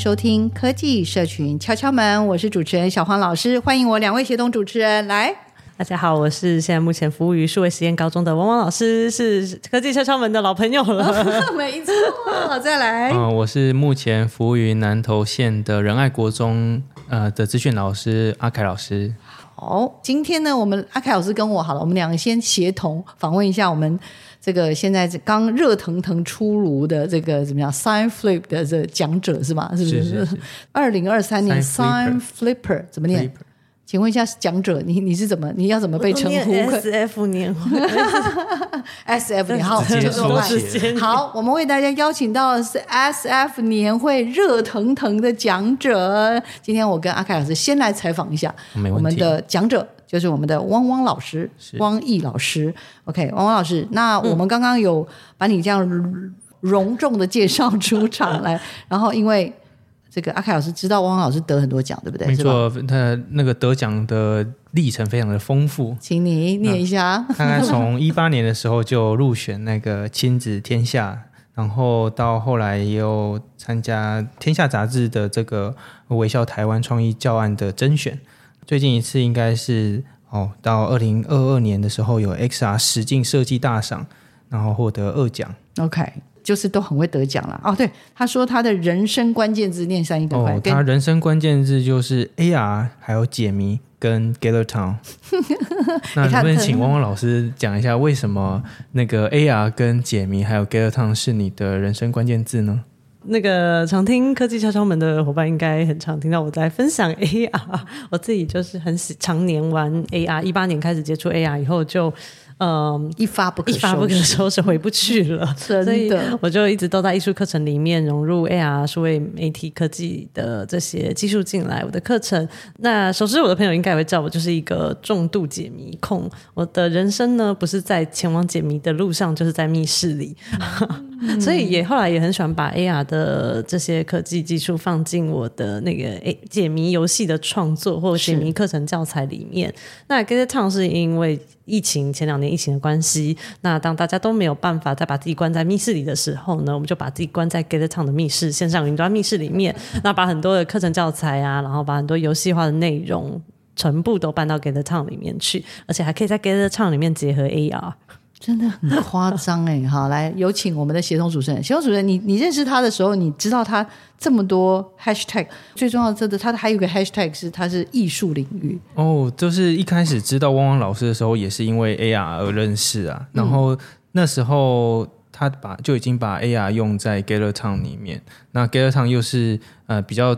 收听科技社群敲敲门，我是主持人小黄老师，欢迎我两位协同主持人来。大家好，我是现在目前服务于数位实验高中的汪汪老师，是科技敲敲门的老朋友了。没错，再来。嗯，我是目前服务于南投县的仁爱国中呃的资讯老师阿凯老师。好，今天呢，我们阿凯老师跟我好了，我们两个先协同访问一下我们。这个现在刚热腾腾出炉的这个怎么样？Sign Flip 的这讲者是吗？是不是？二零二三年 Sign Flipper 怎么念？请问一下讲者，你你是怎么？你要怎么被称呼？S F 年会，S F 年好，好，我们为大家邀请到的是 S F 年会热腾腾的讲者。今天我跟阿凯老师先来采访一下我们的讲者。就是我们的汪汪老师，汪毅老师。OK，汪汪老师，那我们刚刚有把你这样隆重的介绍出场来，然后因为这个阿凯老师知道汪汪老师得很多奖，对不对？没错，他那个得奖的历程非常的丰富，请你念一下。大概从一八年的时候就入选那个亲子天下，然后到后来也有参加天下杂志的这个微笑台湾创意教案的甄选。最近一次应该是哦，到二零二二年的时候有 XR 实境设计大赏，然后获得二奖。OK，就是都很会得奖了。哦，对，他说他的人生关键字念三一的快。哦，他人生关键字就是 AR，还有解谜跟 Gather Town。那能不能请汪汪老师讲一下，为什么那个 AR 跟解谜还有 Gather Town 是你的人生关键字呢？那个常听科技敲敲门的伙伴应该很常听到我在分享 AR，我自己就是很喜常年玩 AR，一八年开始接触 AR 以后就。嗯，一发不可一发不可收拾，回不去了。真的，我就一直都在艺术课程里面融入 AR 数位媒体科技的这些技术进来我的课程。那熟知我的朋友应该也会知道，我就是一个重度解谜控。我的人生呢，不是在前往解谜的路上，就是在密室里。嗯、所以也后来也很喜欢把 AR 的这些科技技术放进我的那个诶解谜游戏的创作或者解谜课程教材里面。那 Gather Town 是因为。疫情前两年疫情的关系，那当大家都没有办法再把自己关在密室里的时候呢，我们就把自己关在 Get Town 的密室线上云端密室里面，那把很多的课程教材啊，然后把很多游戏化的内容全部都搬到 Get Town 里面去，而且还可以在 Get Town 里面结合 AR。真的很夸张哎！好，来有请我们的协同主持人。协同主持人，你你认识他的时候，你知道他这么多 hashtag，最重要的，这个他的还有一个 hashtag 是他是艺术领域哦。就是一开始知道汪汪老师的时候，也是因为 AR 而认识啊。然后那时候他把就已经把 AR 用在 Gather Town 里面。那 Gather Town 又是呃比较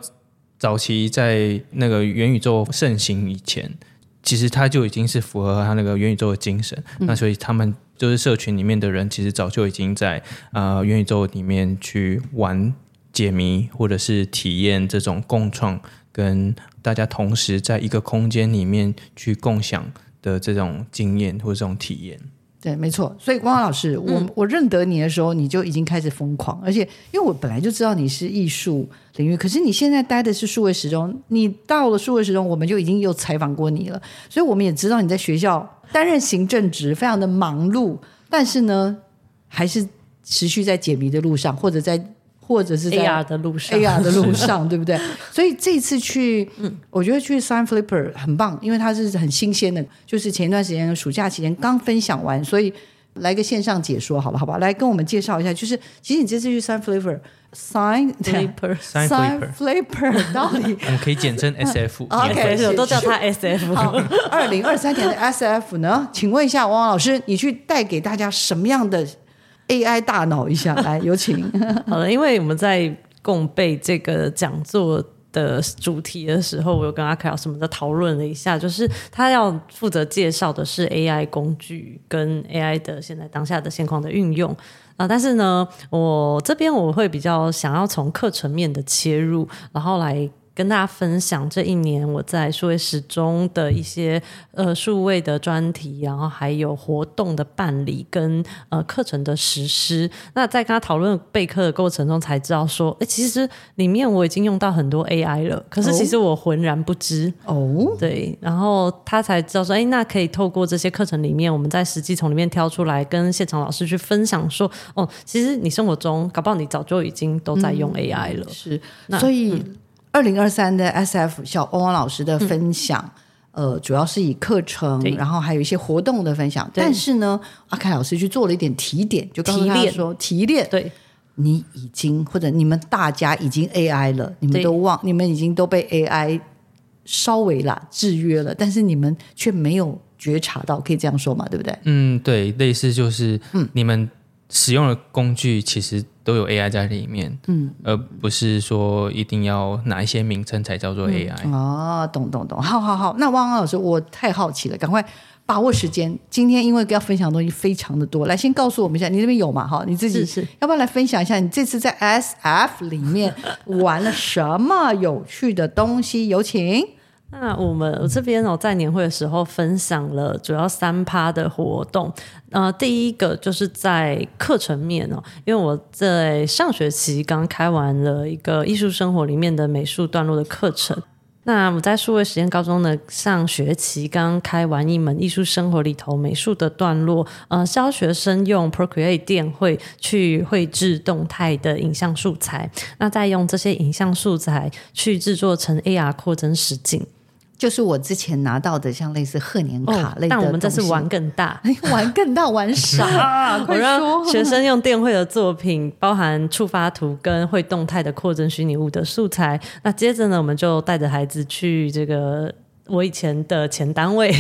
早期在那个元宇宙盛行以前，其实他就已经是符合他那个元宇宙的精神。嗯、那所以他们。就是社群里面的人，其实早就已经在啊元宇宙里面去玩解谜，或者是体验这种共创，跟大家同时在一个空间里面去共享的这种经验或者这种体验。对，没错。所以汪汪老师，我、嗯、我认得你的时候，你就已经开始疯狂，而且因为我本来就知道你是艺术领域，可是你现在待的是数位时钟，你到了数位时钟，我们就已经有采访过你了，所以我们也知道你在学校。担任行政职，非常的忙碌，但是呢，还是持续在解谜的路上，或者在，或者是在 AR 的路上，AR 的路上，对不对？所以这次去，嗯，我觉得去 Sign Flipper 很棒，因为它是很新鲜的，就是前一段时间暑假期间刚分享完，所以来个线上解说，好吧，好？吧，来跟我们介绍一下，就是其实你这次去 Sign Flipper Sign Flipper，Sign Flipper 到底？我们可以简称 SF，OK，我都叫它 SF。好，二零二三年的 SF 呢？请问一下汪汪老师，你去带给大家什么样的 AI 大脑一下？来，有请。好了，因为我们在共备这个讲座。的主题的时候，我有跟阿凯老师们在讨论了一下，就是他要负责介绍的是 AI 工具跟 AI 的现在当下的现况的运用啊，但是呢，我这边我会比较想要从课程面的切入，然后来。跟大家分享这一年我在数位时钟的一些呃数位的专题，然后还有活动的办理跟呃课程的实施。那在跟他讨论备课的过程中，才知道说，哎，其实里面我已经用到很多 AI 了，可是其实我浑然不知哦。对，然后他才知道说，哎，那可以透过这些课程里面，我们在实际从里面挑出来，跟现场老师去分享说，哦，其实你生活中搞不好你早就已经都在用 AI 了。嗯、是，那所以。嗯二零二三的 SF 小汪汪老师的分享，嗯、呃，主要是以课程，然后还有一些活动的分享。但是呢，阿凯老师去做了一点提点，就告诉他说，提炼，对，你已经或者你们大家已经 AI 了，你们都忘，你们已经都被 AI 稍微啦制约了，但是你们却没有觉察到，可以这样说嘛？对不对？嗯，对，类似就是，嗯，你们使用的工具其实。都有 AI 在里面，嗯，而不是说一定要哪一些名称才叫做 AI。嗯、哦，懂懂懂，好好好。那汪汪老师，我太好奇了，赶快把握时间。今天因为要分享的东西非常的多，来先告诉我们一下，你那边有吗？哈，你自己是，是要不要来分享一下你这次在 SF 里面玩了什么有趣的东西？有请。那我们我这边哦，在年会的时候分享了主要三趴的活动。呃，第一个就是在课程面哦，因为我在上学期刚开完了一个艺术生活里面的美术段落的课程。那我在数位实验高中的上学期刚开完一门艺术生活里头美术的段落，呃，教学生用 Procreate 电绘去绘制动态的影像素材，那再用这些影像素材去制作成 AR 扩增实景。就是我之前拿到的，像类似贺年卡类的、哦，但我们这次玩更大，玩更大，玩傻？我让学生用电绘的作品，包含触发图跟会动态的扩增虚拟物的素材。那接着呢，我们就带着孩子去这个我以前的前单位，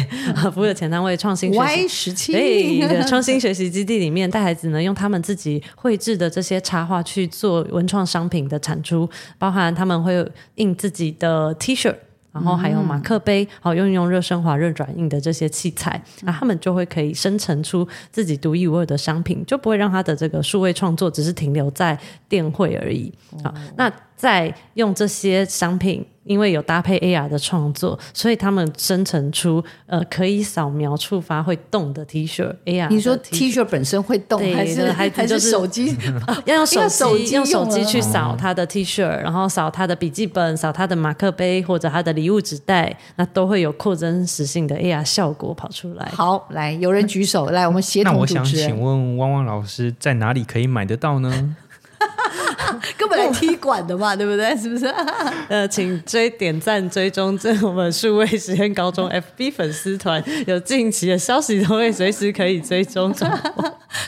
服务的前单位创新学习，对，创新学习基地里面，带孩子呢用他们自己绘制的这些插画去做文创商品的产出，包含他们会印自己的 T 恤。然后还有马克杯，好用用热升华、热转印的这些器材，那他们就会可以生成出自己独一无二的商品，就不会让他的这个数位创作只是停留在电绘而已。好，那再用这些商品。因为有搭配 AR 的创作，所以他们生成出呃可以扫描触发会动的 T 恤。AR，你说 T 恤本身会动，还是还是手机？要用手机用手机去扫他的 T 恤，然后扫他的笔记本，扫他的马克杯或者他的礼物纸袋，那都会有扩增实性的 AR 效果跑出来。好，来有人举手，来我们协同。那我想请问汪汪老师在哪里可以买得到呢？根本来踢馆的嘛，对不对？是不是？呃，请追点赞追踪这我们数位实验高中 FB 粉丝团，有近期的消息都会随时可以追踪。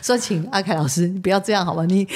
说，请阿凯老师，你不要这样好吗？你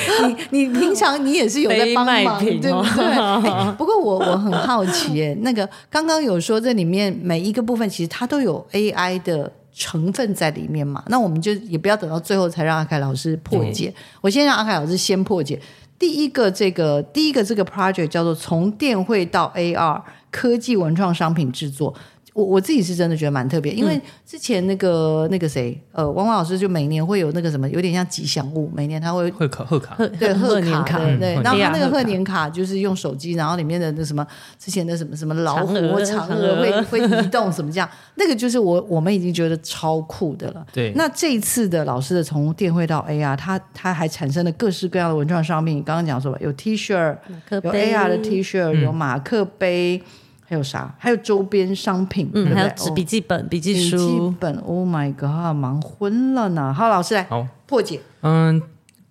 你你平常你也是有在帮忙，对不对？欸、不过我我很好奇，哎，那个刚刚有说这里面每一个部分其实它都有 AI 的成分在里面嘛？那我们就也不要等到最后才让阿凯老师破解，嗯、我先让阿凯老师先破解。第一个这个第一个这个 project 叫做从电绘到 AR 科技文创商品制作。我我自己是真的觉得蛮特别，因为之前那个那个谁，呃，汪汪老师就每年会有那个什么，有点像吉祥物，每年他会会卡贺卡，对贺年卡，对，对，然后他那个贺年卡就是用手机，然后里面的那什么之前的什么什么老虎、嫦娥会会移动什么这样，那个就是我我们已经觉得超酷的了。对，那这一次的老师的从电绘到 AR，他他还产生了各式各样的文创商品，刚刚讲说吧，有 T 恤，有 AR 的 T 恤，有马克杯。还有啥？还有周边商品，嗯，还有纸笔记本、笔记书。笔记本，Oh my god，忙昏了呢！好，老师来，好，破解。嗯，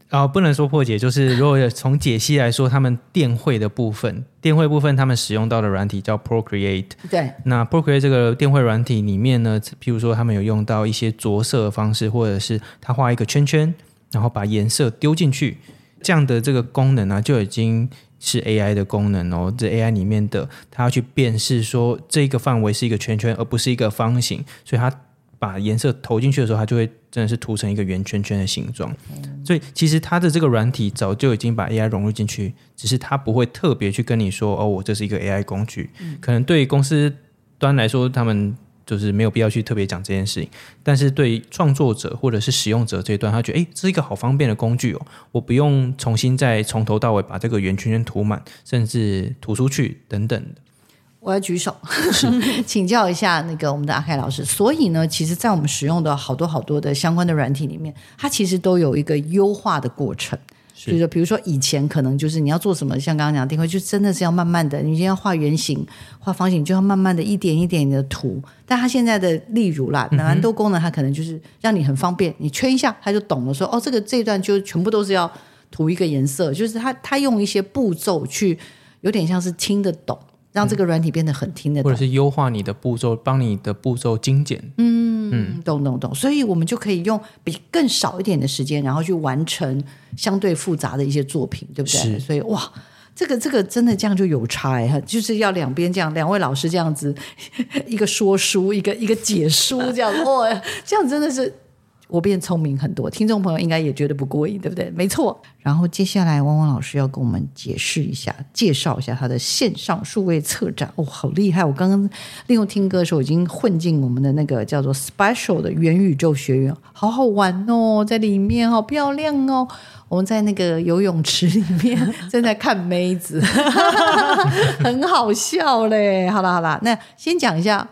啊、哦，不能说破解，就是 如果从解析来说，他们电绘的部分，电绘部分他们使用到的软体叫 Procreate。对，那 Procreate 这个电绘软体里面呢，譬如说他们有用到一些着色的方式，或者是他画一个圈圈，然后把颜色丢进去，这样的这个功能呢、啊，就已经是 AI 的功能哦。这 AI 里面的，它要去辨识说这个范围是一个圈圈，而不是一个方形，所以它。把颜色投进去的时候，它就会真的是涂成一个圆圈圈的形状。嗯、所以其实它的这个软体早就已经把 AI 融入进去，只是它不会特别去跟你说：“哦，我这是一个 AI 工具。嗯”可能对于公司端来说，他们就是没有必要去特别讲这件事情。但是对创作者或者是使用者这一段，他觉得：“诶，这是一个好方便的工具哦，我不用重新再从头到尾把这个圆圈圈涂满，甚至涂出去等等的。”我要举手，请教一下那个我们的阿凯老师。所以呢，其实，在我们使用的好多好多的相关的软体里面，它其实都有一个优化的过程。所以说，比如说以前可能就是你要做什么，像刚刚讲的定位，就真的是要慢慢的。你今天要画圆形、画方形，就要慢慢的一点一点的涂。但它现在的例如啦，蛮多功能，它可能就是让你很方便，你圈一下，它就懂了说。说哦，这个这一段就全部都是要涂一个颜色，就是它它用一些步骤去，有点像是听得懂。让这个软体变得很听得懂，或者是优化你的步骤，帮你的步骤精简。嗯嗯，懂懂懂。所以我们就可以用比更少一点的时间，然后去完成相对复杂的一些作品，对不对？是。所以哇，这个这个真的这样就有差哎，就是要两边这样，两位老师这样子，一个说书，一个一个解书，这样哇，这样真的是。我变聪明很多，听众朋友应该也觉得不过瘾，对不对？没错。然后接下来，汪汪老师要跟我们解释一下，介绍一下他的线上数位策展。哦，好厉害！我刚刚利用听歌的时候，已经混进我们的那个叫做 “special” 的元宇宙学院，好好玩哦，在里面好漂亮哦。我们在那个游泳池里面 正在看妹子，很好笑嘞。好了好了，那先讲一下。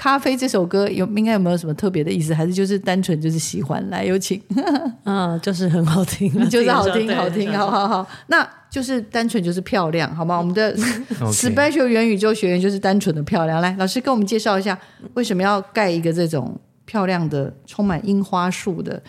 咖啡这首歌有应该有没有什么特别的意思？还是就是单纯就是喜欢？来，有请。嗯，就是很好听，就是好听，好听，好好好。那就是单纯就是漂亮，好吗？我们的 special 元宇宙学员就是单纯的漂亮。来，老师跟我们介绍一下，为什么要盖一个这种漂亮的、充满樱花树的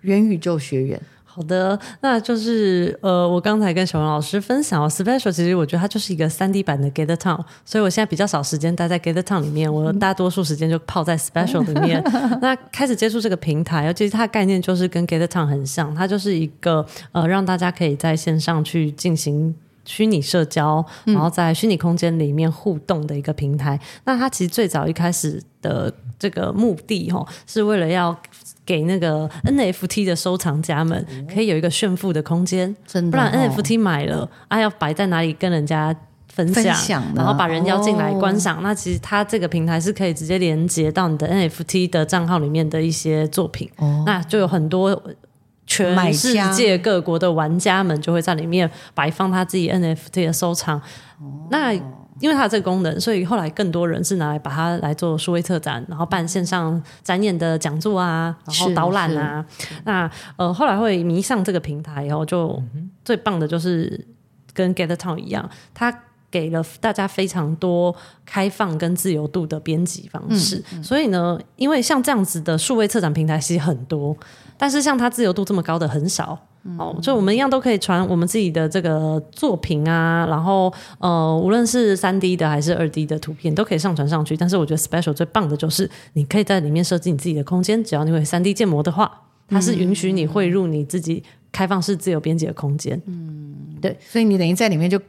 元宇宙学院？好的，那就是呃，我刚才跟小文老师分享哦，Special 其实我觉得它就是一个三 D 版的 Gather Town，所以我现在比较少时间待在 Gather Town 里面，我大多数时间就泡在 Special 里面。那开始接触这个平台，其实它的概念就是跟 Gather Town 很像，它就是一个呃，让大家可以在线上去进行虚拟社交，然后在虚拟空间里面互动的一个平台。嗯、那它其实最早一开始的这个目的哈、哦，是为了要。给那个 NFT 的收藏家们可以有一个炫富的空间，不然 NFT 买了啊，要摆在哪里跟人家分享，分享然后把人邀进来观赏。哦、那其实它这个平台是可以直接连接到你的 NFT 的账号里面的一些作品，哦、那就有很多全世界各国的玩家们就会在里面摆放他自己 NFT 的收藏。哦、那因为它有这个功能，所以后来更多人是拿来把它来做数位策展，然后办线上展演的讲座啊，然后导览啊。那呃，后来会迷上这个平台以后，就最棒的就是跟 Gather Town 一样，它给了大家非常多开放跟自由度的编辑方式。嗯嗯、所以呢，因为像这样子的数位策展平台其实很多，但是像它自由度这么高的很少。哦，就我们一样都可以传我们自己的这个作品啊，然后呃，无论是三 D 的还是二 D 的图片，都可以上传上去。但是我觉得 Special 最棒的就是，你可以在里面设计你自己的空间，只要你会三 D 建模的话，它是允许你汇入你自己开放式自由编辑的空间。嗯，对，所以你等于在里面就。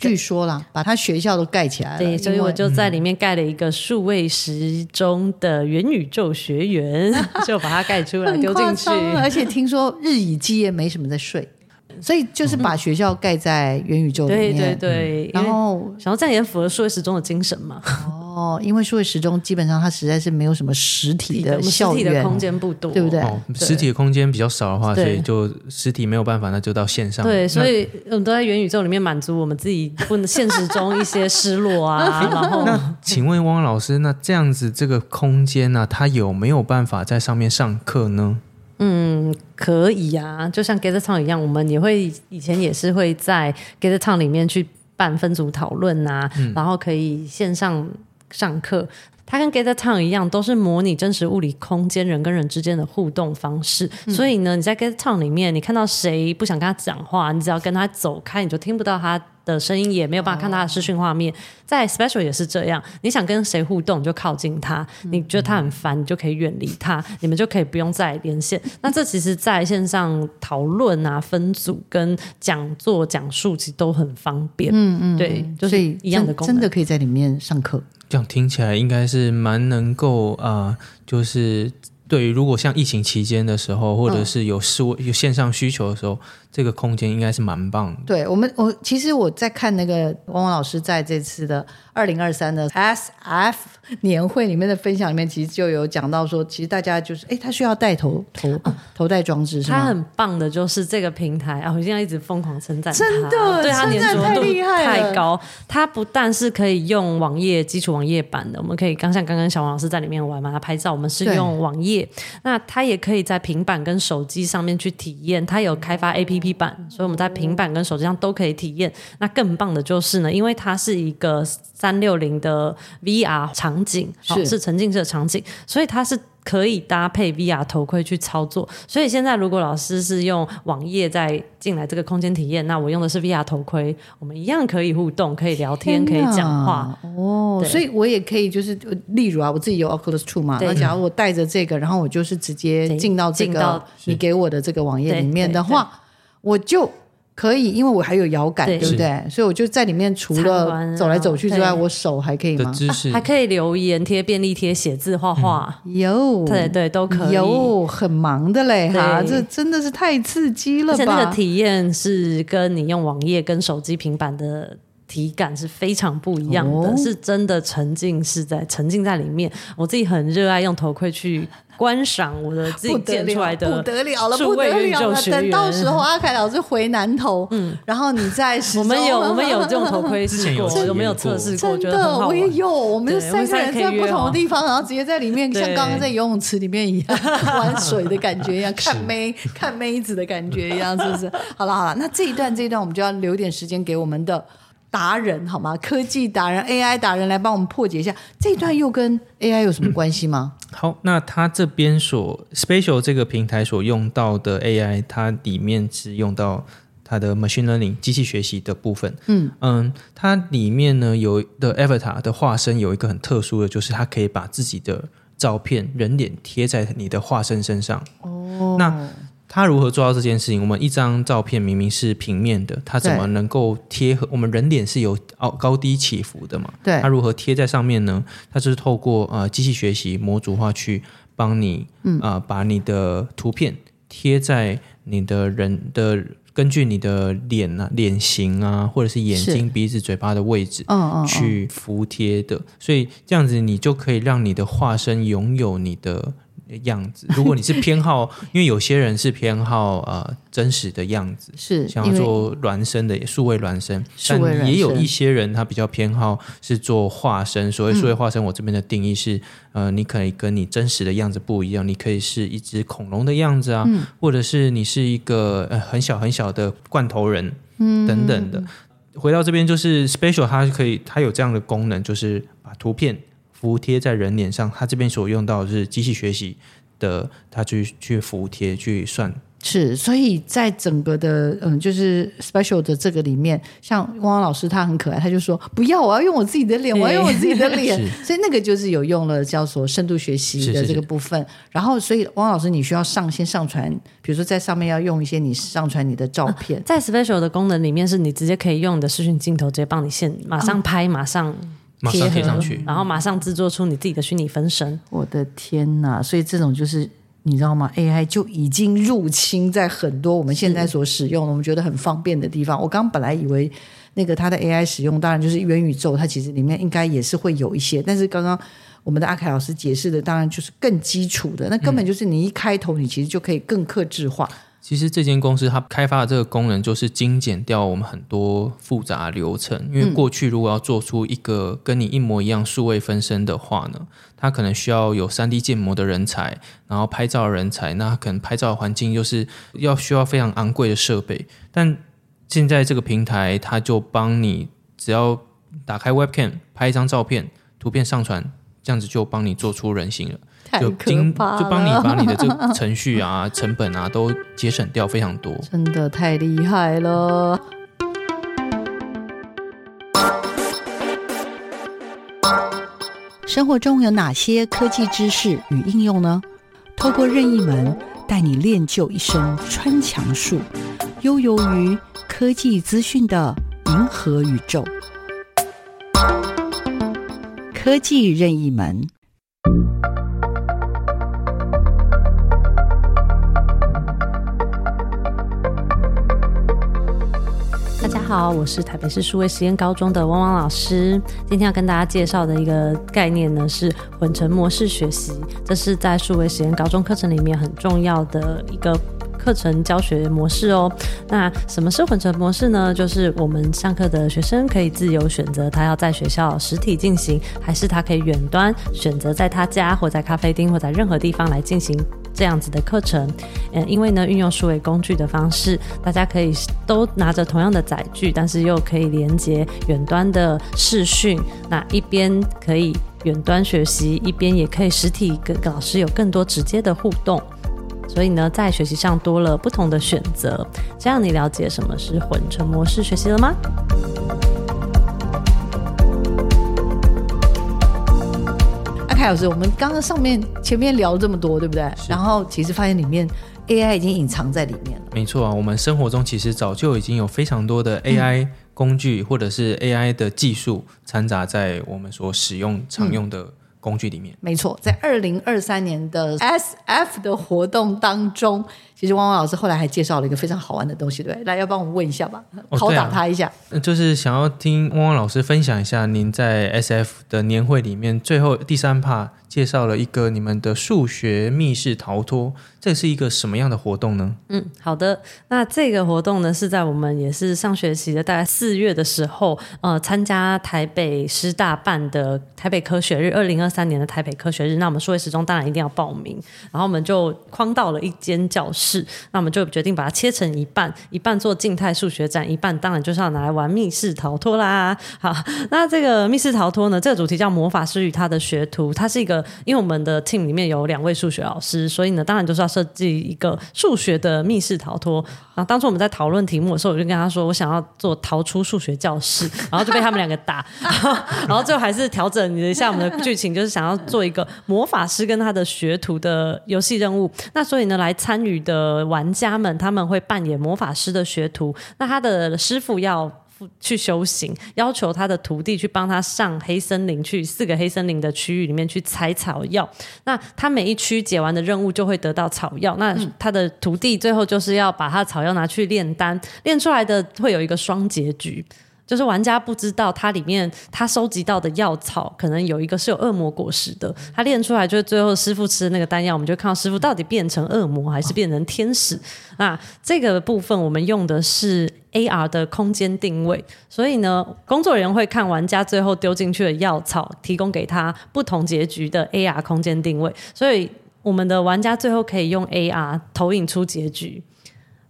据说啦，把他学校都盖起来了。对，所以我就在里面盖了一个数位时钟的元宇宙学园，就把它盖出来丢进去。而且听说日以继夜没什么在睡，所以就是把学校盖在元宇宙里面。对对对，然后想要这样也符合数位时钟的精神嘛。哦，因为数位时钟基本上它实在是没有什么实体的校园的空间不多，对不对？哦、实体的空间比较少的话，所以就实体没有办法，那就到线上。对，所以我们都在元宇宙里面满足我们自己不能现实中一些失落啊。然后，那请问汪老师，那这样子这个空间呢、啊，它有没有办法在上面上课呢？嗯，可以啊，就像 Gather Town 一样，我们也会以前也是会在 Gather Town 里面去办分组讨论啊，嗯、然后可以线上。上课，它跟 Gather Town 一样，都是模拟真实物理空间人跟人之间的互动方式。嗯、所以呢，你在 Gather Town 里面，你看到谁不想跟他讲话，你只要跟他走开，你就听不到他的声音，也没有办法看他的视讯画面。哦、在 Special 也是这样，你想跟谁互动，你就靠近他；你觉得他很烦，你就可以远离他，你们就可以不用再连线。那这其实在线上讨论啊、分组跟讲座讲述，其实都很方便。嗯嗯，对，就是一样的功能，真的可以在里面上课。这样听起来应该是蛮能够啊、呃，就是对于如果像疫情期间的时候，或者是有事有线上需求的时候。这个空间应该是蛮棒的。对我们，我其实我在看那个汪汪老师在这次的二零二三的 SF 年会里面的分享里面，其实就有讲到说，其实大家就是，哎，他需要带头头头戴装置，是吗？他很棒的，就是这个平台啊，我现在一直疯狂称赞他，真的，对他粘着度太高。太他不但是可以用网页基础网页版的，我们可以刚像刚刚小王老师在里面玩嘛，他拍照，我们是用网页，那他也可以在平板跟手机上面去体验，他有开发 APP。P 版，所以我们在平板跟手机上都可以体验。那更棒的就是呢，因为它是一个三六零的 VR 场景，是、沉浸式的场景，所以它是可以搭配 VR 头盔去操作。所以现在如果老师是用网页在进来这个空间体验，那我用的是 VR 头盔，我们一样可以互动、可以聊天、可以讲话。哦，所以我也可以就是，例如啊，我自己有 Oculus Two 嘛，对那假如我带着这个，然后我就是直接进到这个你给我的这个网页里面的话。我就可以，因为我还有摇杆，对，对不对？所以我就在里面，除了走来走去之外，我手还可以吗？啊、还可以留言、贴便利贴、写字、画画，有、嗯，对对都可以。有很忙的嘞哈，这真的是太刺激了吧！而且那个体验是跟你用网页、跟手机、平板的体感是非常不一样的，哦、是真的沉浸是在沉浸在里面。我自己很热爱用头盔去。观赏我的自己建出来的，不得了了，不得了了！等到时候阿凯老师回南投，嗯，然后你再我们有我们有这种头盔 试过，有没有测试过？真的，我也有。我们三个人在不同的地方，然后直接在里面，像刚刚在游泳池里面一样 玩水的感觉一样，看妹看妹子的感觉一样，是不是？好了好了，那这一段这一段我们就要留点时间给我们的。达人好吗？科技达人、AI 达人来帮我们破解一下这一段又跟 AI 有什么关系吗？嗯、好，那他这边所 Special 这个平台所用到的 AI，它里面是用到它的 Machine Learning 机器学习的部分。嗯嗯，它里面呢有的 Avatar 的化身有一个很特殊的，就是它可以把自己的照片人脸贴在你的化身身上。哦，那。他如何做到这件事情？我们一张照片明明是平面的，他怎么能够贴合？我们人脸是有高高低起伏的嘛？对，他如何贴在上面呢？他就是透过呃机器学习模组化去帮你，嗯啊、呃，把你的图片贴在你的人的根据你的脸啊、脸型啊，或者是眼睛、鼻子、嘴巴的位置，去服贴的。所以这样子，你就可以让你的化身拥有你的。样子，如果你是偏好，因为有些人是偏好呃真实的样子，是想要做孪生的数位孪生，但也有一些人他比较偏好是做化身。所谓数位化身，我这边的定义是，嗯、呃，你可以跟你真实的样子不一样，你可以是一只恐龙的样子啊，嗯、或者是你是一个呃很小很小的罐头人，嗯，等等的。回到这边就是 Special，它可以它有这样的功能，就是把图片。服贴在人脸上，它这边所用到的是机器学习的，它去去服贴去算。是，所以在整个的嗯，就是 special 的这个里面，像汪汪老师他很可爱，他就说不要，我要用我自己的脸，我要用我自己的脸。所以那个就是有用了叫做深度学习的这个部分。是是是然后，所以汪老师你需要上先上传，比如说在上面要用一些你上传你的照片，啊、在 special 的功能里面，是你直接可以用你的视讯镜头直接帮你现马上拍，马上。马上贴上去，然后马上制作出你自己的虚拟分身。我的天哪！所以这种就是你知道吗？AI 就已经入侵在很多我们现在所使用的我们觉得很方便的地方。我刚本来以为那个它的 AI 使用，当然就是元宇宙，它其实里面应该也是会有一些。但是刚刚我们的阿凯老师解释的，当然就是更基础的，那根本就是你一开头，你其实就可以更克制化。其实这间公司它开发的这个功能，就是精简掉我们很多复杂流程。因为过去如果要做出一个跟你一模一样数位分身的话呢，它可能需要有 3D 建模的人才，然后拍照的人才，那可能拍照的环境就是要需要非常昂贵的设备。但现在这个平台，它就帮你只要打开 Webcam 拍一张照片，图片上传。这样子就帮你做出人形了，太就可怕就帮你把你的这个 程序啊、成本啊都节省掉非常多。真的太厉害了。生活中有哪些科技知识与应用呢？透过任意门带你练就一身穿墙术，悠游于科技资讯的银河宇宙。科技任意门。好，我是台北市数位实验高中的汪汪老师。今天要跟大家介绍的一个概念呢，是混成模式学习。这是在数位实验高中课程里面很重要的一个。课程教学模式哦，那什么是混成模式呢？就是我们上课的学生可以自由选择，他要在学校实体进行，还是他可以远端选择在他家或在咖啡厅或在任何地方来进行这样子的课程。嗯，因为呢，运用数位工具的方式，大家可以都拿着同样的载具，但是又可以连接远端的视讯，那一边可以远端学习，一边也可以实体跟老师有更多直接的互动。所以呢，在学习上多了不同的选择，这样你了解什么是混成模式学习了吗？凯老师，我们刚刚上面前面聊这么多，对不对？然后其实发现里面 AI 已经隐藏在里面了。没错啊，我们生活中其实早就已经有非常多的 AI 工具或者是 AI 的技术掺杂在我们所使用常用的、嗯。工具里面，没错，在二零二三年的 SF 的活动当中，其实汪汪老师后来还介绍了一个非常好玩的东西，对，来，要帮我们问一下吧，考打他一下。哦啊、就是想要听汪汪老师分享一下，您在 SF 的年会里面最后第三 part 介绍了一个你们的数学密室逃脱。这是一个什么样的活动呢？嗯，好的。那这个活动呢，是在我们也是上学期的大概四月的时候，呃，参加台北师大办的台北科学日，二零二三年的台北科学日。那我们数位时钟当然一定要报名，然后我们就框到了一间教室，是那我们就决定把它切成一半，一半做静态数学展，一半当然就是要拿来玩密室逃脱啦。好，那这个密室逃脱呢，这个主题叫魔法师与他的学徒，它是一个，因为我们的 team 里面有两位数学老师，所以呢，当然就是要。设计一个数学的密室逃脱。然后当初我们在讨论题目的时候，我就跟他说，我想要做逃出数学教室，然后就被他们两个打。然后最后还是调整了一下我们的剧情，就是想要做一个魔法师跟他的学徒的游戏任务。那所以呢，来参与的玩家们他们会扮演魔法师的学徒，那他的师傅要。去修行，要求他的徒弟去帮他上黑森林，去四个黑森林的区域里面去采草药。那他每一区解完的任务就会得到草药。那他的徒弟最后就是要把他的草药拿去炼丹，炼出来的会有一个双结局。就是玩家不知道它里面他收集到的药草，可能有一个是有恶魔果实的，他炼出来就是最后师傅吃的那个丹药，我们就看到师傅到底变成恶魔还是变成天使。那这个部分我们用的是 AR 的空间定位，所以呢，工作人员会看玩家最后丢进去的药草，提供给他不同结局的 AR 空间定位，所以我们的玩家最后可以用 AR 投影出结局。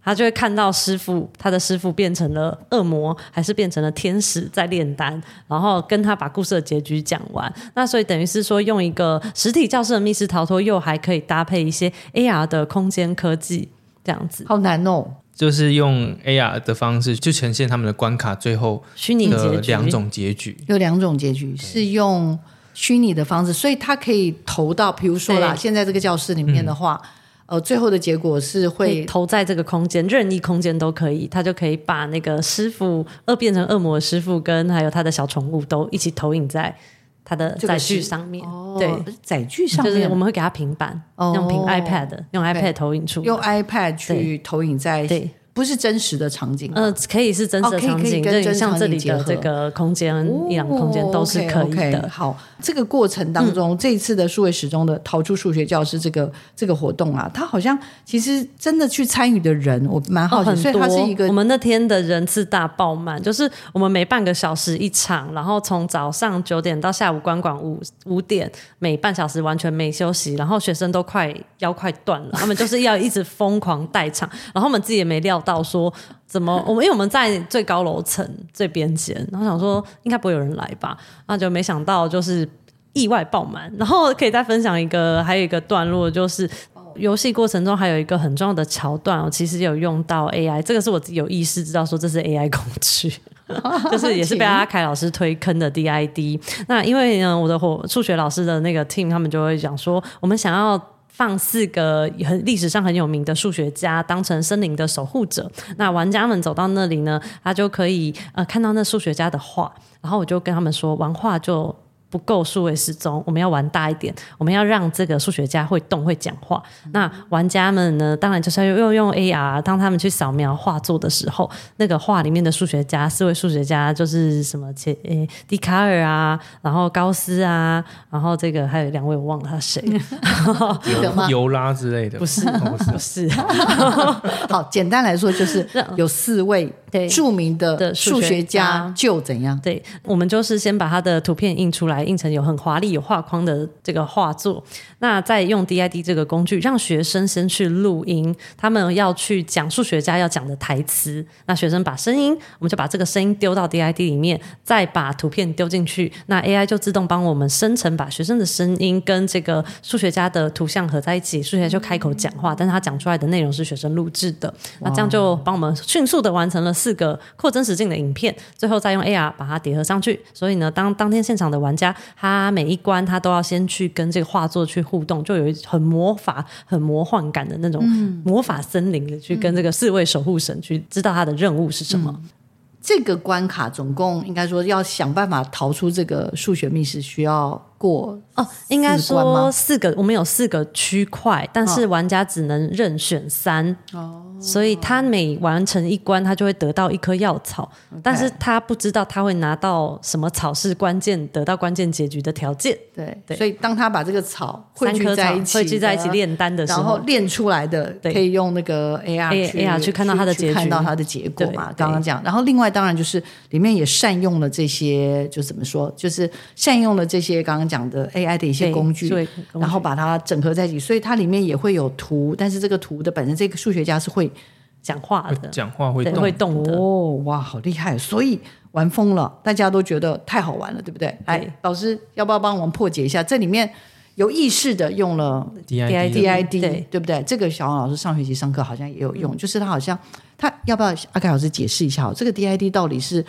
他就会看到师傅，他的师傅变成了恶魔，还是变成了天使在炼丹，然后跟他把故事的结局讲完。那所以等于是说，用一个实体教室的密室逃脱，又还可以搭配一些 AR 的空间科技，这样子。好难哦！就是用 AR 的方式去呈现他们的关卡，最后虚拟的两种结局。有两种结局是用虚拟的方式，所以他可以投到，比如说啦，现在这个教室里面的话。嗯呃，最后的结果是会投在这个空间，任意空间都可以，他就可以把那个师傅恶变成恶魔的师傅，跟还有他的小宠物都一起投影在他的载具上面。哦、对，载具上面，就是我们会给他平板，哦、用平 iPad，用 iPad 投影出，用 iPad 去投影在对。不是真实的场景，呃，可以是真实的场景，跟像这里的这个空间、一两空间都是可以的。好，这个过程当中，这一次的数位时钟的逃出数学教室这个这个活动啊，它好像其实真的去参与的人，我蛮好奇，所以它是一个我们那天的人次大爆满，就是我们每半个小时一场，然后从早上九点到下午关馆五五点，每半小时完全没休息，然后学生都快腰快断了，他们就是要一直疯狂带场，然后我们自己也没料。到说怎么我们因为我们在最高楼层最边间，然后想说应该不会有人来吧，那就没想到就是意外爆满。然后可以再分享一个，还有一个段落就是。游戏过程中还有一个很重要的桥段，我其实有用到 AI，这个是我自己有意识知道说这是 AI 工具，就是也是被阿凯老师推坑的 DID。那因为呢，我的伙数学老师的那个 team 他们就会讲说，我们想要放四个很历史上很有名的数学家当成森林的守护者，那玩家们走到那里呢，他就可以呃看到那数学家的画，然后我就跟他们说，玩画就。不够数位时钟，我们要玩大一点。我们要让这个数学家会动会讲话。那玩家们呢？当然就是要用用 AR，当他们去扫描画作的时候，那个画里面的数学家，四位数学家就是什么切诶，笛卡尔啊，然后高斯啊，然后这个还有两位我忘了他谁，记得吗？尤拉之类的，不是，不是，不是。好，简单来说就是 有四位著名的数学家，就怎样？对，我们就是先把他的图片印出来。印成有很华丽有画框的这个画作，那再用 DID 这个工具，让学生先去录音，他们要去讲数学家要讲的台词。那学生把声音，我们就把这个声音丢到 DID 里面，再把图片丢进去，那 AI 就自动帮我们生成，把学生的声音跟这个数学家的图像合在一起，数学家就开口讲话，但是他讲出来的内容是学生录制的。那这样就帮我们迅速的完成了四个扩增实境的影片，最后再用 AR 把它叠合上去。所以呢，当当天现场的玩家。他每一关他都要先去跟这个画作去互动，就有一很魔法、很魔幻感的那种魔法森林的去跟这个四位守护神去知道他的任务是什么。嗯、这个关卡总共应该说要想办法逃出这个数学密室，需要。过哦，应该说四个，我们有四个区块，但是玩家只能任选三哦，所以他每完成一关，他就会得到一颗药草但是他不知道他会拿到什么草是关键，得到关键结局的条件。对对，所以当他把这个草汇聚在一起，汇聚在一起炼丹的时候，然后炼出来的可以用那个 AR 去 AR 去看到他的结局，看到他的结果嘛。刚刚讲，然后另外当然就是里面也善用了这些，就怎么说，就是善用了这些刚刚讲的 AI 的一些工具，然后把它整合在一起，所以它里面也会有图，但是这个图的本身，这个数学家是会讲话的，讲话会动会动的哦，哇，好厉害！所以玩疯了，大家都觉得太好玩了，对不对？哎，老师要不要帮我们破解一下？这里面有意识的用了 DID，对对不对？这个小王老师上学期上课好像也有用，就是他好像他要不要阿凯老师解释一下？这个 DID 到底是？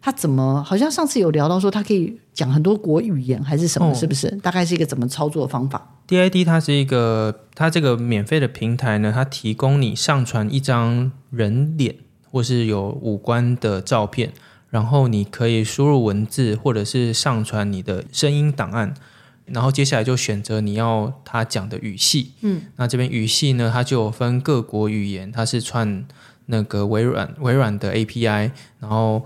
他怎么好像上次有聊到说他可以讲很多国语言还是什么？是不是？大概是一个怎么操作的方法？DID 它是一个，它这个免费的平台呢，它提供你上传一张人脸或是有五官的照片，然后你可以输入文字或者是上传你的声音档案，然后接下来就选择你要他讲的语系。嗯，那这边语系呢，它就有分各国语言，它是串那个微软微软的 API，然后。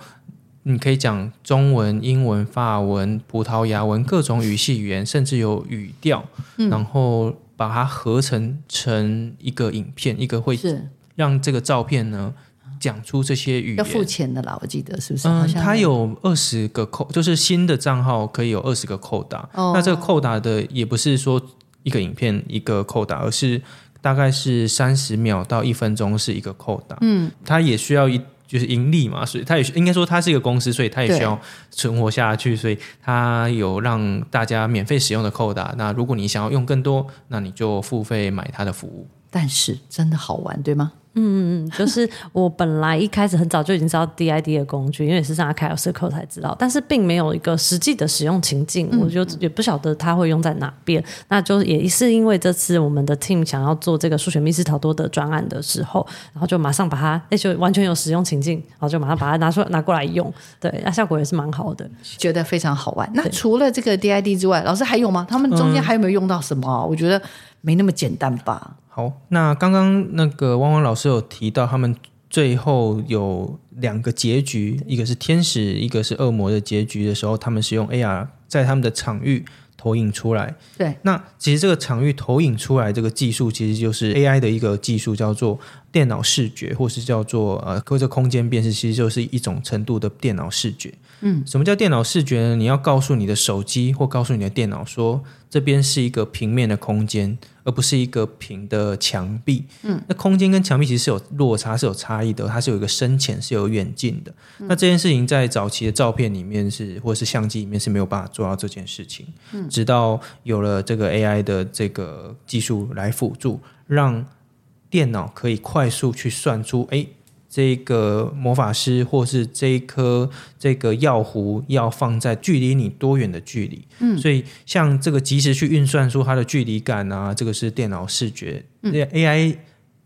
你可以讲中文、英文、法文、葡萄牙文各种语系语言，甚至有语调，嗯、然后把它合成成一个影片，一个会让这个照片呢讲出这些语言。要付钱的啦，我记得是不是？嗯，它有二十个扣，就是新的账号可以有二十个扣打。哦、那这个扣打的也不是说一个影片一个扣打，而是大概是三十秒到一分钟是一个扣打。嗯，它也需要一。就是盈利嘛，所以他也应该说他是一个公司，所以他也需要存活下去，所以他有让大家免费使用的扣打。那如果你想要用更多，那你就付费买他的服务。但是真的好玩，对吗？嗯嗯嗯，就是我本来一开始很早就已经知道 DID 的工具，因为也是上阿凯老师课才知道，但是并没有一个实际的使用情境，嗯、我就也不晓得它会用在哪边。那就也是因为这次我们的 team 想要做这个数学密室逃脱的专案的时候，然后就马上把它，那就完全有使用情境，然后就马上把它拿出来拿过来用，对，那效果也是蛮好的，觉得非常好玩。那除了这个 DID 之外，老师还有吗？他们中间还有没有用到什么？嗯、我觉得没那么简单吧。好，那刚刚那个汪汪老师有提到，他们最后有两个结局，一个是天使，一个是恶魔的结局的时候，他们是用 AR 在他们的场域投影出来。对，那其实这个场域投影出来这个技术，其实就是 AI 的一个技术，叫做电脑视觉，或是叫做呃或者空间辨识，其实就是一种程度的电脑视觉。嗯，什么叫电脑视觉呢？你要告诉你的手机或告诉你的电脑说，这边是一个平面的空间，而不是一个平的墙壁。嗯，那空间跟墙壁其实是有落差，是有差异的，它是有一个深浅，是有远近的。嗯、那这件事情在早期的照片里面是，或者是相机里面是没有办法做到这件事情。嗯，直到有了这个 AI 的这个技术来辅助，让电脑可以快速去算出，哎。这个魔法师，或是这一颗这个药壶，要放在距离你多远的距离？嗯，所以像这个及时去运算出它的距离感啊，这个是电脑视觉，嗯，AI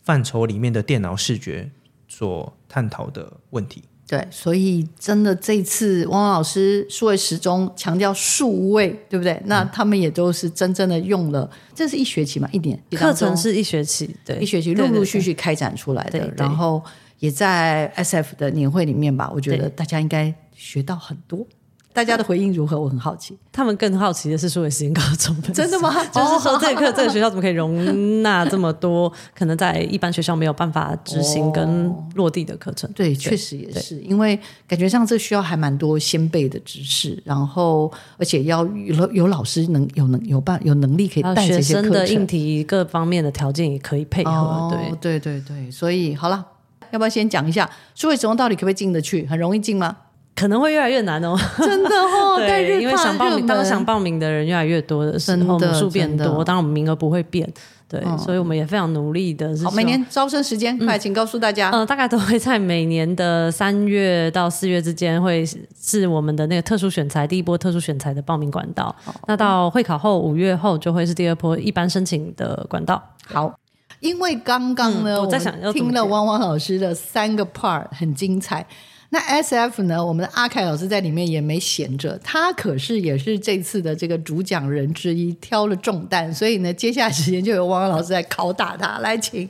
范畴里面的电脑视觉所探讨的问题。对，所以真的这次汪汪老师数位时钟强调数位，对不对？那他们也都是真正的用了，这是一学期嘛，一年课程是一学期，对，一学期陆陆续续开展出来的，对对对，然后。也在 SF 的年会里面吧，我觉得大家应该学到很多。大家的回应如何？我很好奇。他们更好奇的是数位实验高中，真的吗？就是说这个课，这个学校怎么可以容纳这么多 可能在一般学校没有办法执行跟落地的课程？哦、对，确实也是，因为感觉上这需要还蛮多先辈的知识，然后而且要有有老师能有能有办有能力可以带这些课程，学生的应题各方面的条件也可以配合。哦、对对对对，所以好了。要不要先讲一下数位时钟到底可不可以进得去？很容易进吗？可能会越来越难哦，真的哦。对，因为想报名，当想报名的人越来越多的时候，人数变多，当然我们名额不会变。对，嗯、所以我们也非常努力的。好，每年招生时间，快、嗯，请告诉大家。嗯、呃，大概都会在每年的三月到四月之间，会是我们的那个特殊选材第一波特殊选材的报名管道。哦、那到会考后五月后，就会是第二波一般申请的管道。好。因为刚刚呢，嗯、我在想我听了汪汪老师的三个 part 很精彩。那 SF 呢，我们的阿凯老师在里面也没闲着，他可是也是这次的这个主讲人之一，挑了重担。所以呢，接下来时间就由汪汪老师来拷打他，来请。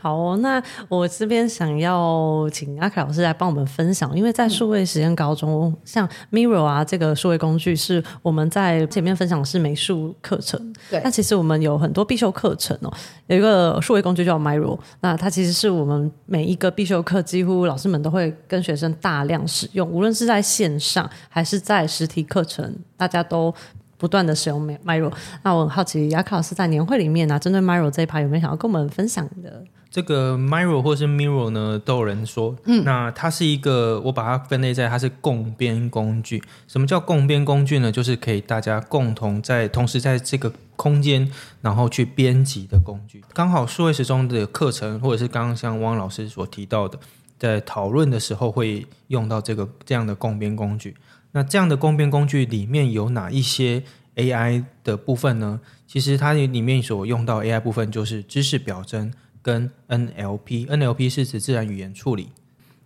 好哦，那我这边想要请阿凯老师来帮我们分享，因为在数位实验高中，嗯、像 Mirror 啊这个数位工具是我们在前面分享的是美术课程，对，那其实我们有很多必修课程哦，有一个数位工具叫 Miro，那它其实是我们每一个必修课几乎老师们都会跟学生大量使用，无论是在线上还是在实体课程，大家都不断的使用 Miro。那我很好奇，雅卡老师在年会里面呢、啊，针对 Miro 这一趴有没有想要跟我们分享的？这个 Miro 或是 Mirror 呢，都有人说，嗯，那它是一个，我把它分类在它是共编工具。什么叫共编工具呢？就是可以大家共同在同时在这个空间，然后去编辑的工具。刚好数位时钟的课程，或者是刚刚像汪老师所提到的，在讨论的时候会用到这个这样的共编工具。那这样的共编工具里面有哪一些 AI 的部分呢？其实它里面所用到 AI 部分就是知识表征。跟 NLP，NLP 是指自然语言处理。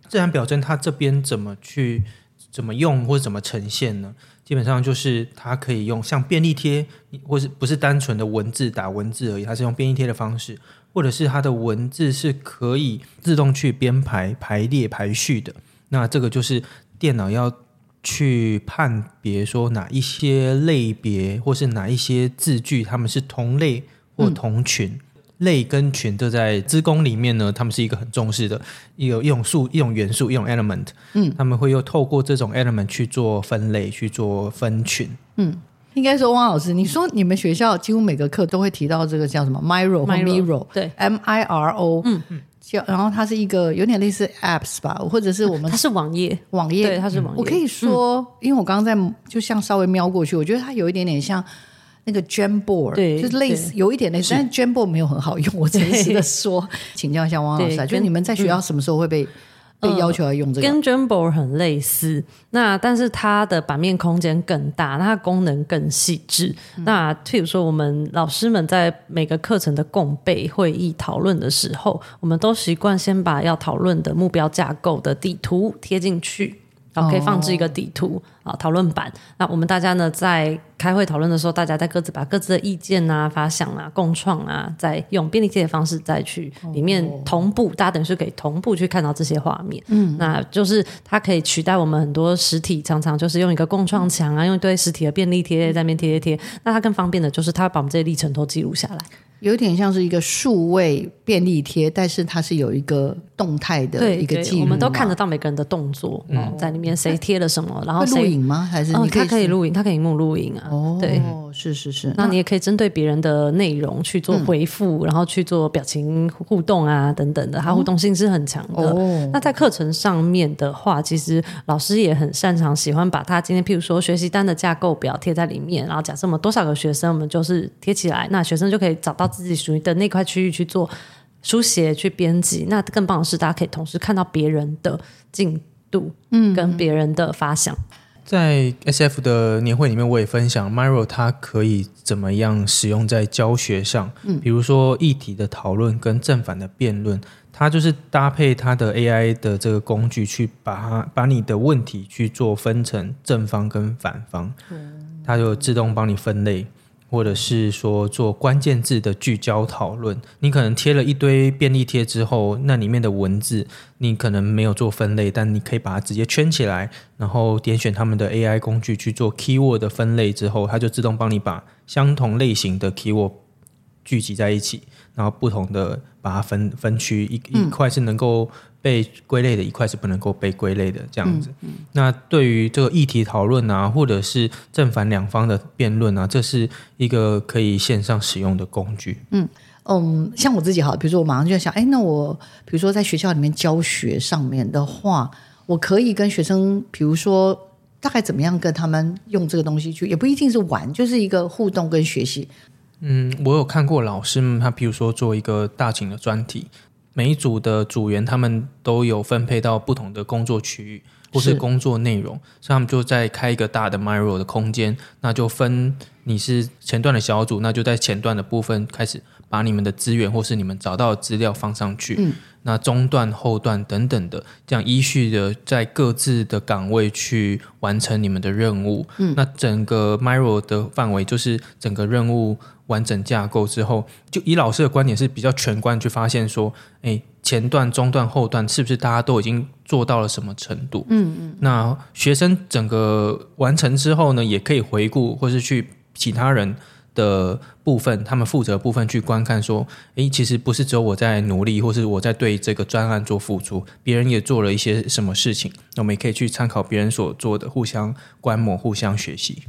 自然表征它这边怎么去怎么用或者怎么呈现呢？基本上就是它可以用像便利贴，或是不是单纯的文字打文字而已，它是用便利贴的方式，或者是它的文字是可以自动去编排、排列、排序的。那这个就是电脑要去判别说哪一些类别或是哪一些字句，它们是同类或同群。嗯类跟群都在资工里面呢，他们是一个很重视的，有一种素、一种元素、一种 element。嗯，他们会又透过这种 element 去做分类、去做分群。嗯，应该说汪老师，你说你们学校几乎每个课都会提到这个叫什么 Miro 或 Miro，对，M I R O。嗯嗯，叫然后它是一个有点类似 apps 吧，或者是我们它是网页，网页对，它是网页。我可以说，嗯、因为我刚刚在就像稍微瞄过去，我觉得它有一点点像。那个 Jamboard 对，就是类似有一点类似，但是 Jamboard 没有很好用。我诚实的说，请教一下汪老师，就是你们在学校什么时候会被、嗯、被要求要用这个？跟 Jamboard 很类似，那但是它的版面空间更大，那它功能更细致。嗯、那譬如说，我们老师们在每个课程的共备会议讨论的时候，我们都习惯先把要讨论的目标架构的地图贴进去。可以放置一个底图啊，讨论版。那我们大家呢，在开会讨论的时候，大家在各自把各自的意见啊、发想啊、共创啊，再用便利贴的方式再去里面同步，大家等于是可以同步去看到这些画面。嗯，那就是它可以取代我们很多实体，常常就是用一个共创墙啊，用一堆实体的便利贴在那边贴贴贴。那它更方便的就是，它把我们这些历程都记录下来。有点像是一个数位便利贴，但是它是有一个动态的一个记录，我们都看得到每个人的动作，嗯，在里面谁贴了什么，然后录影吗？还是你可以、哦、他可以录影，他可以萤幕录影啊。哦，对，是是是。那你也可以针对别人的内容去做回复，嗯、然后去做表情互动啊等等的，它互动性是很强的。哦，那在课程上面的话，其实老师也很擅长，喜欢把他今天譬如说学习单的架构表贴在里面，然后假设我们多少个学生，我们就是贴起来，那学生就可以找到自己属于的那块区域去做。书写去编辑，那更棒的是，大家可以同时看到别人的进度，嗯，跟别人的发想。在 SF 的年会里面，我也分享 Miro 它可以怎么样使用在教学上，嗯，比如说议题的讨论跟正反的辩论，它就是搭配它的 AI 的这个工具去把它把你的问题去做分成正方跟反方，嗯，它就自动帮你分类。或者是说做关键字的聚焦讨论，你可能贴了一堆便利贴之后，那里面的文字你可能没有做分类，但你可以把它直接圈起来，然后点选他们的 AI 工具去做 keyword 的分类之后，它就自动帮你把相同类型的 keyword 聚集在一起，然后不同的把它分分区，一一块是能够。被归类的一块是不能够被归类的，这样子。嗯嗯、那对于这个议题讨论啊，或者是正反两方的辩论啊，这是一个可以线上使用的工具。嗯嗯，像我自己哈，比如说我马上就在想，哎，那我比如说在学校里面教学上面的话，我可以跟学生，比如说大概怎么样跟他们用这个东西去，也不一定是玩，就是一个互动跟学习。嗯，我有看过老师们，他比如说做一个大型的专题。每一组的组员，他们都有分配到不同的工作区域或是工作内容，是所以他们就在开一个大的 Miro 的空间，那就分你是前段的小组，那就在前段的部分开始把你们的资源或是你们找到的资料放上去。嗯，那中段、后段等等的，这样依序的在各自的岗位去完成你们的任务。嗯，那整个 Miro 的范围就是整个任务。完整架构之后，就以老师的观点是比较全观去发现说，诶，前段、中段、后段是不是大家都已经做到了什么程度？嗯嗯。那学生整个完成之后呢，也可以回顾，或是去其他人的部分，他们负责部分去观看说，诶，其实不是只有我在努力，或是我在对这个专案做付出，别人也做了一些什么事情，那我们也可以去参考别人所做的，互相观摩，互相学习。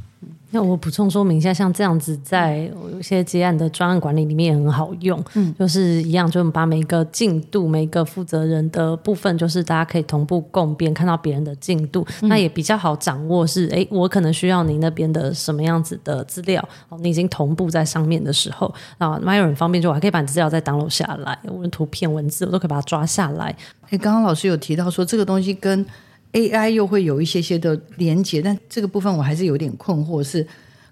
那我补充说明一下，像这样子，在有些接案的专案管理里面也很好用，嗯，就是一样，就把每个进度、每个负责人的部分，就是大家可以同步共编，看到别人的进度，嗯、那也比较好掌握是。是哎，我可能需要你那边的什么样子的资料，哦，你已经同步在上面的时候，啊，Miro 很方便，就我还可以把你资料再 download 下来，无论图片、文字，我都可以把它抓下来。哎，刚刚老师有提到说这个东西跟 AI 又会有一些些的连接，但这个部分我还是有点困惑是。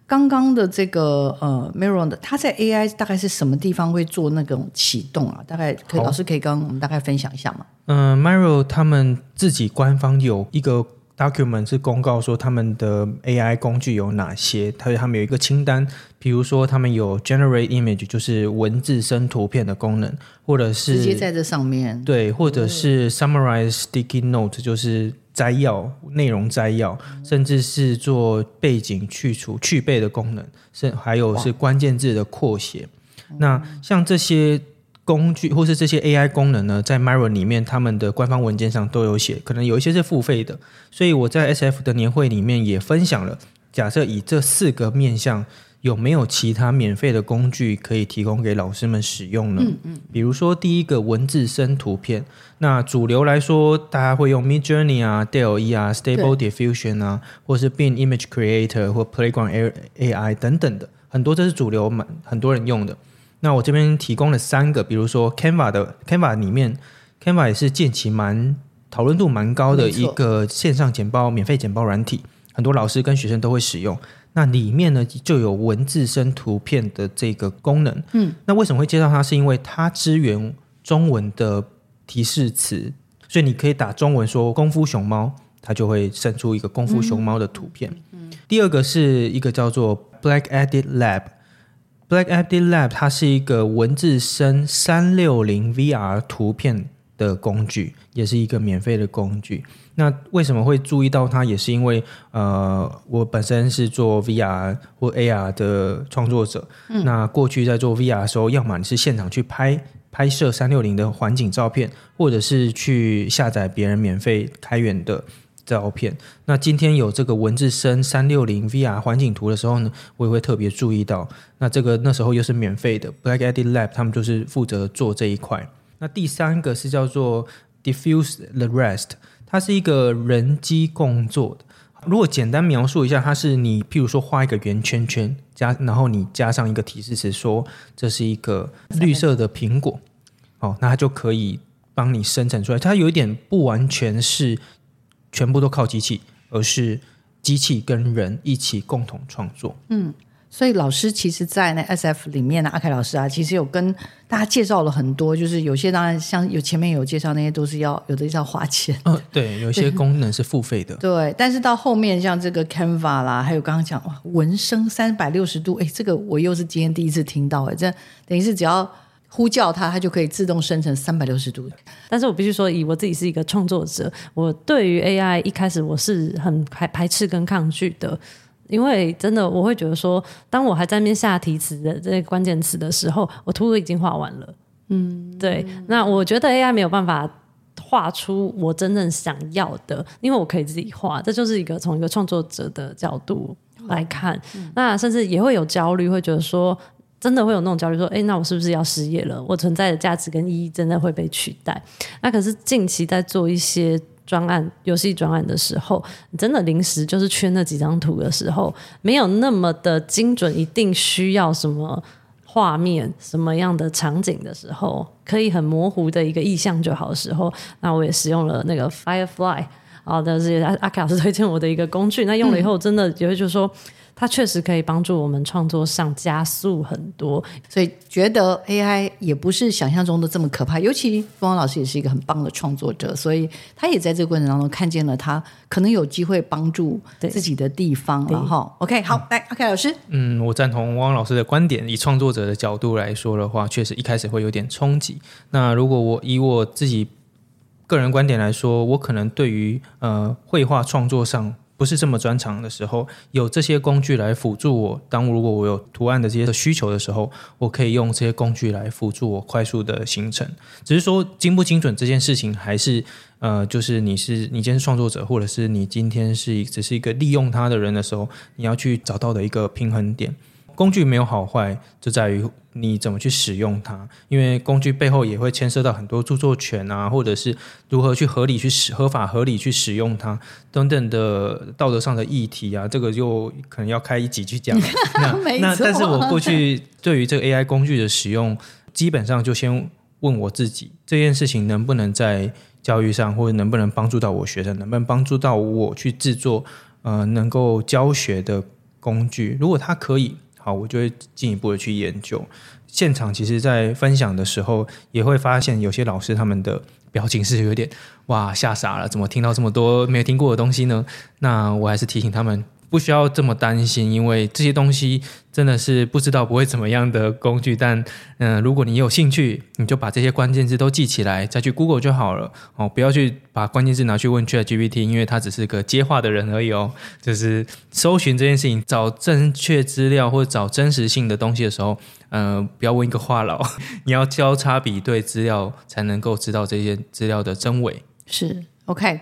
刚刚的这个呃 m i r o n 的，它在 AI 大概是什么地方会做那种启动啊？大概可以，老师可以跟我们大概分享一下吗？嗯、呃、Miro 他们自己官方有一个 document 是公告说他们的 AI 工具有哪些，他他们有一个清单，比如说他们有 Generate Image 就是文字生图片的功能，或者是直接在这上面对，或者是 Summarize Sticky Note 就是。摘要、内容摘要，甚至是做背景去除、去背的功能，是还有是关键字的扩写。那像这些工具或是这些 AI 功能呢，在 Miro 里面，他们的官方文件上都有写，可能有一些是付费的。所以我在 SF 的年会里面也分享了，假设以这四个面向。有没有其他免费的工具可以提供给老师们使用呢？嗯嗯，比如说第一个文字生图片，那主流来说，大家会用 Midjourney 啊、DALL-E 啊、Stable Diffusion 啊，对或是 Bing Image Creator 或 Playground AI 等等的，很多这是主流，蛮很多人用的。那我这边提供了三个，比如说 Canva 的 Canva 里面，Canva 也是近期蛮讨论度蛮高的一个线上简报免费简报软体，很多老师跟学生都会使用。那里面呢，就有文字生图片的这个功能。嗯，那为什么会介绍它？是因为它支援中文的提示词，所以你可以打中文说“功夫熊猫”，它就会生出一个功夫熊猫的图片。嗯，第二个是一个叫做 Black Edit Lab。Black Edit Lab 它是一个文字生三六零 VR 图片的工具，也是一个免费的工具。那为什么会注意到它？也是因为，呃，我本身是做 VR 或 AR 的创作者。嗯。那过去在做 VR 的时候，要么你是现场去拍拍摄三六零的环境照片，或者是去下载别人免费开源的照片。那今天有这个文字生三六零 VR 环境图的时候呢，我也会特别注意到。那这个那时候又是免费的，Black Edit Lab 他们就是负责做这一块。那第三个是叫做 Diffuse the Rest，它是一个人机共作的。如果简单描述一下，它是你譬如说画一个圆圈圈，加然后你加上一个提示词说这是一个绿色的苹果，哦，那它就可以帮你生成出来。它有一点不完全是全部都靠机器，而是机器跟人一起共同创作。嗯。所以老师其实，在那 SF 里面呢，阿凯老师啊，其实有跟大家介绍了很多，就是有些当然像有前面有介绍那些都是要有的是要花钱，嗯、哦，对，有些功能是付费的，对。但是到后面像这个 Canva 啦，还有刚刚讲哇，纹生三百六十度，哎，这个我又是今天第一次听到，哎，这等于是只要呼叫它，它就可以自动生成三百六十度。但是我必须说，以我自己是一个创作者，我对于 AI 一开始我是很排排斥跟抗拒的。因为真的，我会觉得说，当我还在那边下题词的这些关键词的时候，我图已经画完了。嗯，对。那我觉得 AI 没有办法画出我真正想要的，因为我可以自己画。这就是一个从一个创作者的角度来看，嗯、那甚至也会有焦虑，会觉得说，真的会有那种焦虑，说，哎，那我是不是要失业了？我存在的价值跟意义真的会被取代？那可是近期在做一些。专案游戏专案的时候，你真的临时就是缺那几张图的时候，没有那么的精准，一定需要什么画面、什么样的场景的时候，可以很模糊的一个意象就好的时候，那我也使用了那个 Firefly，好的，是阿阿卡老师推荐我的一个工具，那用了以后真的也会就是说。嗯它确实可以帮助我们创作上加速很多，所以觉得 AI 也不是想象中的这么可怕。尤其凤凰老师也是一个很棒的创作者，所以他也在这个过程当中看见了他可能有机会帮助自己的地方了哈。OK，好，来，OK，老师，嗯，我赞同汪老师的观点。以创作者的角度来说的话，确实一开始会有点冲击。那如果我以我自己个人观点来说，我可能对于呃绘画创作上。不是这么专长的时候，有这些工具来辅助我。当如果我有图案的这些需求的时候，我可以用这些工具来辅助我快速的形成。只是说精不精准这件事情，还是呃，就是你是你今天是创作者，或者是你今天是只是一个利用它的人的时候，你要去找到的一个平衡点。工具没有好坏，就在于你怎么去使用它。因为工具背后也会牵涉到很多著作权啊，或者是如何去合理去使合法合理去使用它等等的道德上的议题啊，这个就可能要开一集去讲。那那但是我过去对于这个 AI 工具的使用，基本上就先问我自己，这件事情能不能在教育上，或者能不能帮助到我学生，能不能帮助到我去制作呃能够教学的工具？如果它可以。好，我就会进一步的去研究。现场其实，在分享的时候，也会发现有些老师他们的表情是有点哇吓傻了，怎么听到这么多没有听过的东西呢？那我还是提醒他们。不需要这么担心，因为这些东西真的是不知道不会怎么样的工具。但嗯、如果你有兴趣，你就把这些关键字都记起来，再去 Google 就好了哦。不要去把关键字拿去问 ChatGPT，因为它只是个接话的人而已哦。就是搜寻这件事情，找正确资料或者找真实性的东西的时候，嗯、不要问一个话痨，你要交叉比对资料，才能够知道这些资料的真伪。是 OK。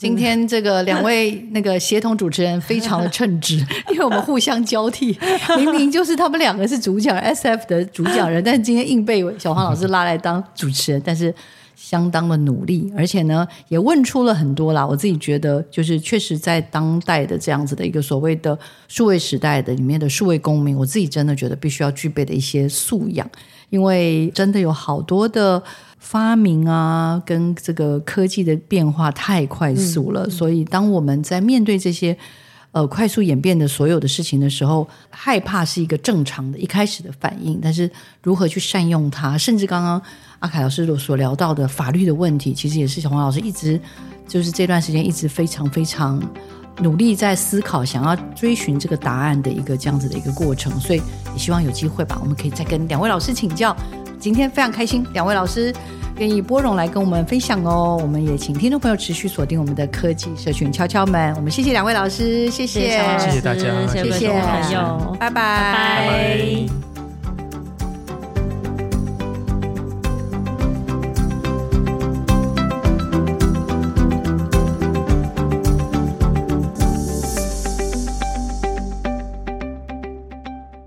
今天这个两位 那个协同主持人非常的称职，因为我们互相交替，明明就是他们两个是主讲人，SF 的主讲人，但是今天硬被小黄老师拉来当主持人，但是相当的努力，而且呢也问出了很多啦。我自己觉得，就是确实在当代的这样子的一个所谓的数位时代的里面的数位公民，我自己真的觉得必须要具备的一些素养，因为真的有好多的。发明啊，跟这个科技的变化太快速了，嗯、所以当我们在面对这些呃快速演变的所有的事情的时候，害怕是一个正常的一开始的反应。但是如何去善用它，甚至刚刚阿凯老师所聊到的法律的问题，其实也是小黄老师一直就是这段时间一直非常非常努力在思考，想要追寻这个答案的一个这样子的一个过程。所以也希望有机会吧，我们可以再跟两位老师请教。今天非常开心，两位老师愿意拨冗来跟我们分享哦。我们也请听众朋友持续锁定我们的科技社群敲敲门。我们谢谢两位老师，谢谢，谢谢大家，谢谢，谢谢朋友，拜拜，拜拜。拜拜。